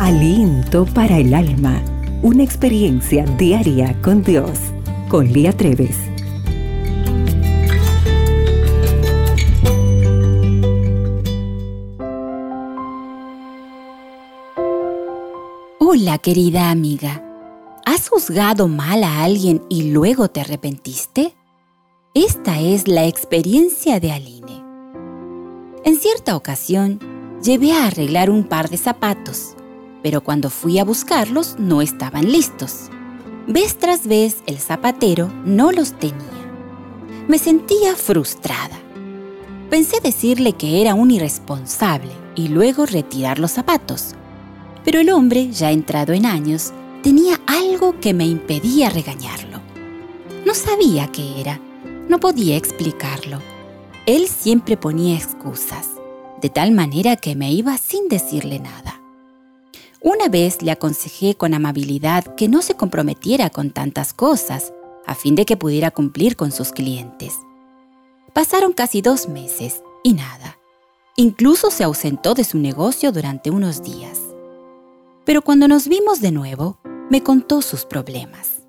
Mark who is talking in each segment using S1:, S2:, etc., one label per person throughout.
S1: Aliento para el alma. Una experiencia diaria con Dios. Con Lía Treves.
S2: Hola querida amiga. ¿Has juzgado mal a alguien y luego te arrepentiste? Esta es la experiencia de Aline. En cierta ocasión, llevé a arreglar un par de zapatos, pero cuando fui a buscarlos no estaban listos. Vez tras vez el zapatero no los tenía. Me sentía frustrada. Pensé decirle que era un irresponsable y luego retirar los zapatos. Pero el hombre, ya entrado en años, tenía algo que me impedía regañarlo. No sabía qué era, no podía explicarlo. Él siempre ponía excusas, de tal manera que me iba sin decirle nada. Una vez le aconsejé con amabilidad que no se comprometiera con tantas cosas, a fin de que pudiera cumplir con sus clientes. Pasaron casi dos meses y nada. Incluso se ausentó de su negocio durante unos días. Pero cuando nos vimos de nuevo, me contó sus problemas.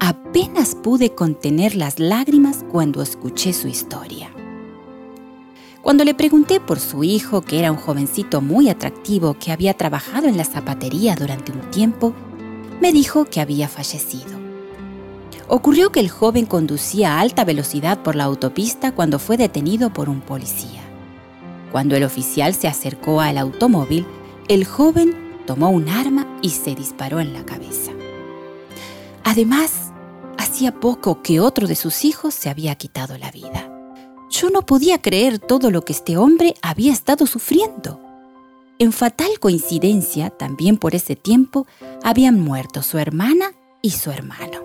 S2: Apenas pude contener las lágrimas cuando escuché su historia. Cuando le pregunté por su hijo, que era un jovencito muy atractivo que había trabajado en la zapatería durante un tiempo, me dijo que había fallecido. Ocurrió que el joven conducía a alta velocidad por la autopista cuando fue detenido por un policía. Cuando el oficial se acercó al automóvil, el joven tomó un arma y se disparó en la cabeza. Además, hacía poco que otro de sus hijos se había quitado la vida. Yo no podía creer todo lo que este hombre había estado sufriendo. En fatal coincidencia, también por ese tiempo, habían muerto su hermana y su hermano.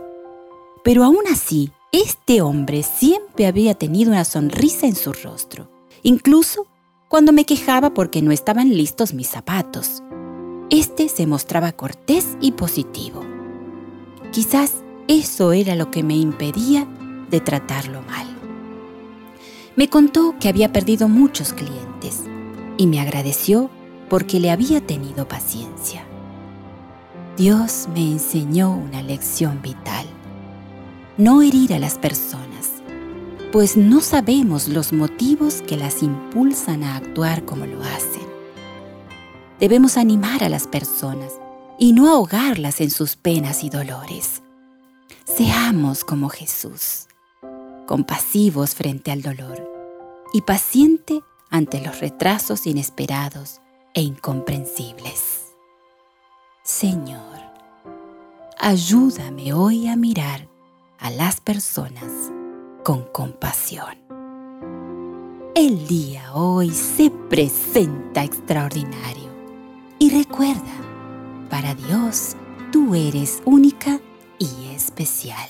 S2: Pero aún así, este hombre siempre había tenido una sonrisa en su rostro, incluso cuando me quejaba porque no estaban listos mis zapatos. Este se mostraba cortés y positivo. Quizás eso era lo que me impedía de tratarlo mal. Me contó que había perdido muchos clientes y me agradeció porque le había tenido paciencia. Dios me enseñó una lección vital. No herir a las personas, pues no sabemos los motivos que las impulsan a actuar como lo hacen. Debemos animar a las personas y no ahogarlas en sus penas y dolores. Seamos como Jesús compasivos frente al dolor y paciente ante los retrasos inesperados e incomprensibles. Señor, ayúdame hoy a mirar a las personas con compasión. El día hoy se presenta extraordinario y recuerda, para Dios tú eres única y especial